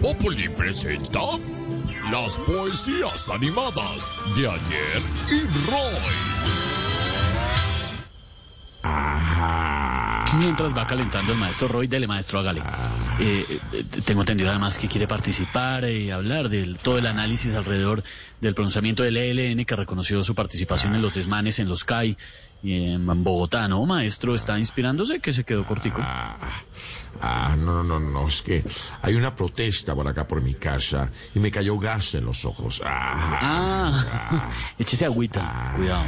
Populi presenta las poesías animadas de ayer y Roy. Mientras va calentando el maestro Roy, dele maestro, hágale. Eh, eh, tengo entendido además que quiere participar y hablar de todo el análisis alrededor del pronunciamiento del ELN que reconoció su participación en los desmanes en los CAI y en Bogotá, ¿no, maestro? ¿Está inspirándose que se quedó cortico? Ah, ah, no, no, no, no, es que hay una protesta por acá por mi casa y me cayó gas en los ojos. Ah, Ah, échese agüita, cuidado.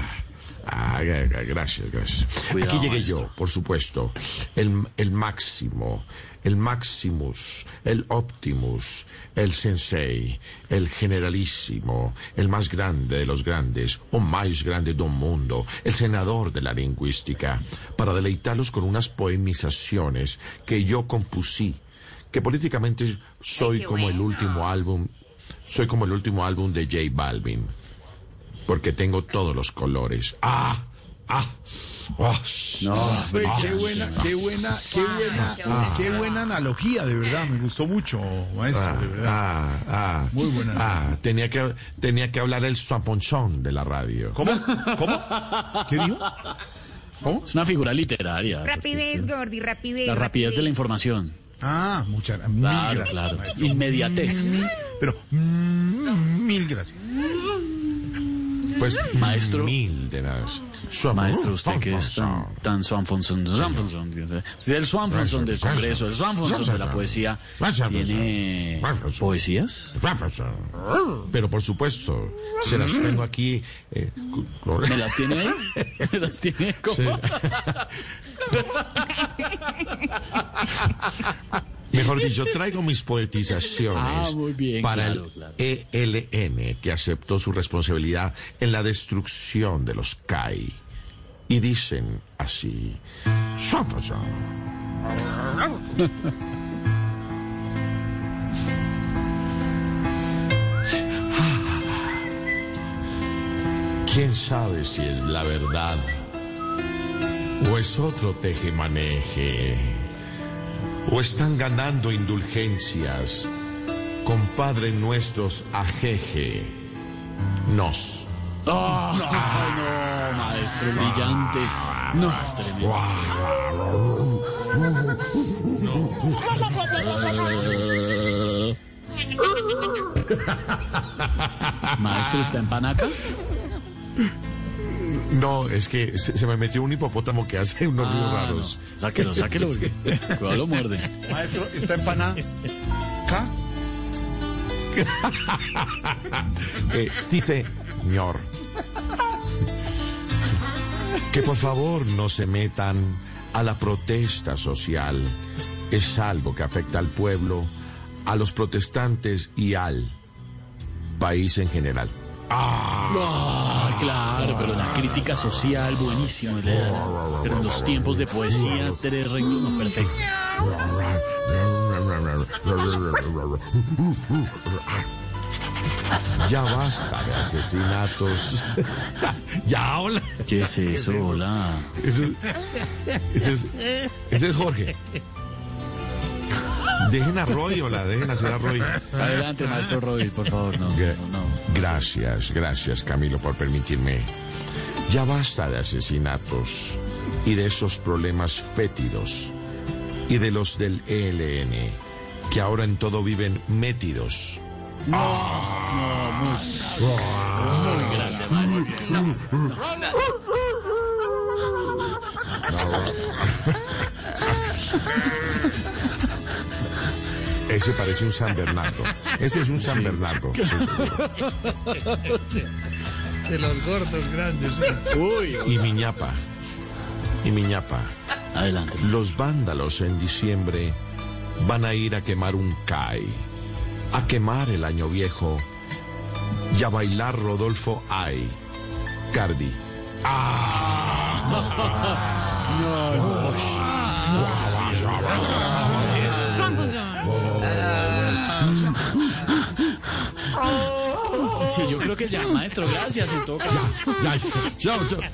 Ah, gra- gra- gracias, gracias. Cuidado, Aquí llegué yo, por supuesto. El, el máximo, el Maximus, el Optimus, el Sensei, el Generalísimo, el más grande de los grandes, o más grande del mundo, el senador de la lingüística, para deleitarlos con unas poemizaciones que yo compusí, que políticamente soy como el último álbum, soy como el último álbum de J Balvin porque tengo todos los colores. ¡Ah! ¡Ah! ¡Ah! No, Oye, qué buena, qué buena, qué buena, Ah. qué buena analogía, de verdad. Me gustó mucho, maestro, de verdad. Ah, ah, Muy buena. Ah, tenía que, tenía que hablar el suaponchón de la radio. ¿Cómo? ¿Cómo? ¿Qué dijo? ¿Cómo? es una figura literaria. Rapidez, Gordy, rapidez. La rapidez de la información. Ah, muchas mil Claro, gracias. claro. maestro. Inmediatez. Pero mm, mil gracias. Pues, Maestro. Mil de las. Maestro, usted que es tan, tan Swanfonson, Swanfonson, usted es el Swanfonson del Congreso, el Swanfonson de la poesía. ¿Tiene poesías? Pero por supuesto, se las tengo aquí. eh, ¿Me las tiene ahí? ¿Me las tiene como? Sí. Mejor dicho, traigo mis poetizaciones Ah, bien, para claro, el claro. ELN, que aceptó su responsabilidad en la destrucción de los CAI. Y dicen así. ¿Quién sabe si es la verdad o es otro tejemaneje? ¿O están ganando indulgencias con Padre Nuestros ajeje? Nos. ¡Oh, no, maestro brillante! No, tremendo. Maestro, ¿está en panaca? No, es que se, se me metió un hipopótamo que hace unos ruidos Ah, raros. no. Sáquelo, sáquelo, porque cuidado lo muerde. Maestro, ¿está empanada? ¿Ca? Eh, sí, señor. Que por favor no se metan a la protesta social. Es algo que afecta al pueblo, a los protestantes y al país en general. Ah, claro, pero la crítica social, buenísimo. Pero en los tiempos de poesía, tres reinos, no, perfecto. Ya basta de asesinatos. ya, hola. ¿Qué es eso? Hola. Ese, ese es, ese es Jorge. Dejen a Roy, hola, dejen hacer a Roy. Adelante, maestro Roy, por favor, no, no, no. Gracias, gracias Camilo por permitirme. Ya basta de asesinatos y de esos problemas fétidos y de los del ELN, que ahora en todo viven métidos. No, muy, muy grande, maestro. Ese parece un San Bernardo. Ese es un San Bernardo. sí, seguro. De los gordos grandes. sí. Uy, Y Miñapa. Y Miñapa. adelante. Los vándalos en diciembre van a ir a quemar un CAI, a quemar el año viejo y a bailar Rodolfo Ay, Cardi. Sí, yo creo que ya, maestro, gracias en todo caso. Ya, ya.